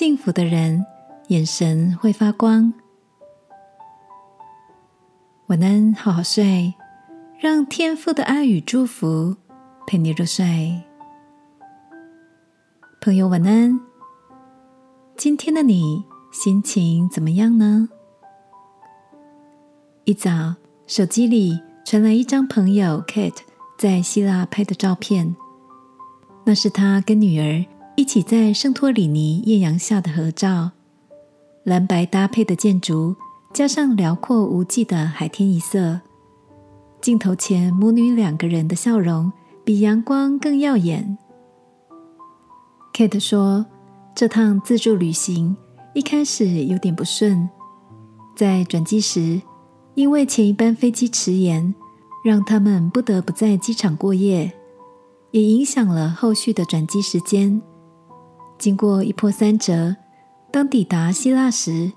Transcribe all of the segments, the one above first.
幸福的人眼神会发光。晚安，好好睡，让天父的爱与祝福陪你入睡。朋友，晚安。今天的你心情怎么样呢？一早，手机里传来一张朋友 Kate 在希腊拍的照片，那是他跟女儿一起在圣托里尼艳阳下的合照。蓝白搭配的建筑，加上辽阔无际的海天一色，镜头前母女两个人的笑容比阳光更耀眼。Kate 说：“这趟自助旅行一开始有点不顺，在转机时，因为前一班飞机迟延，让他们不得不在机场过夜，也影响了后续的转机时间。经过一波三折，当抵达希腊时，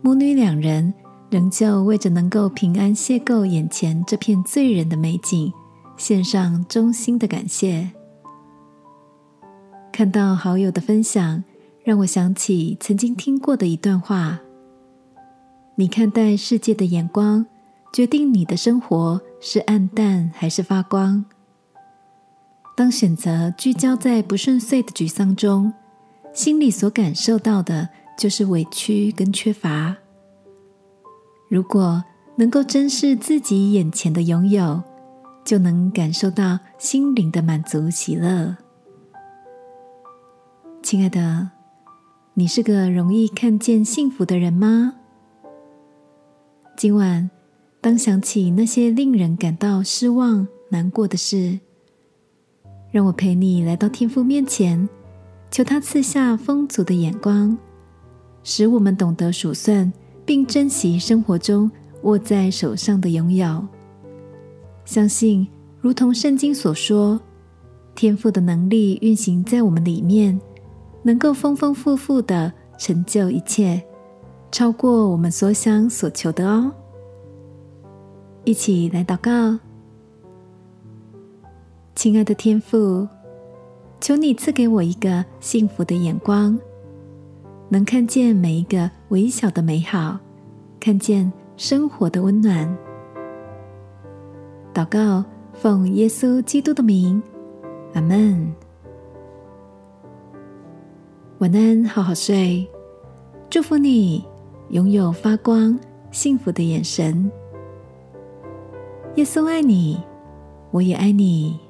母女两人仍旧为着能够平安邂逅眼前这片醉人的美景，献上衷心的感谢。”看到好友的分享，让我想起曾经听过的一段话：你看待世界的眼光，决定你的生活是暗淡还是发光。当选择聚焦在不顺遂的沮丧中，心里所感受到的就是委屈跟缺乏。如果能够珍视自己眼前的拥有，就能感受到心灵的满足喜乐。亲爱的，你是个容易看见幸福的人吗？今晚，当想起那些令人感到失望、难过的事，让我陪你来到天父面前，求他赐下丰足的眼光，使我们懂得数算，并珍惜生活中握在手上的拥有。相信，如同圣经所说，天赋的能力运行在我们里面。能够丰丰富富的成就一切，超过我们所想所求的哦！一起来祷告，亲爱的天父，求你赐给我一个幸福的眼光，能看见每一个微小的美好，看见生活的温暖。祷告，奉耶稣基督的名，阿门。晚安，好好睡。祝福你拥有发光、幸福的眼神。耶稣爱你，我也爱你。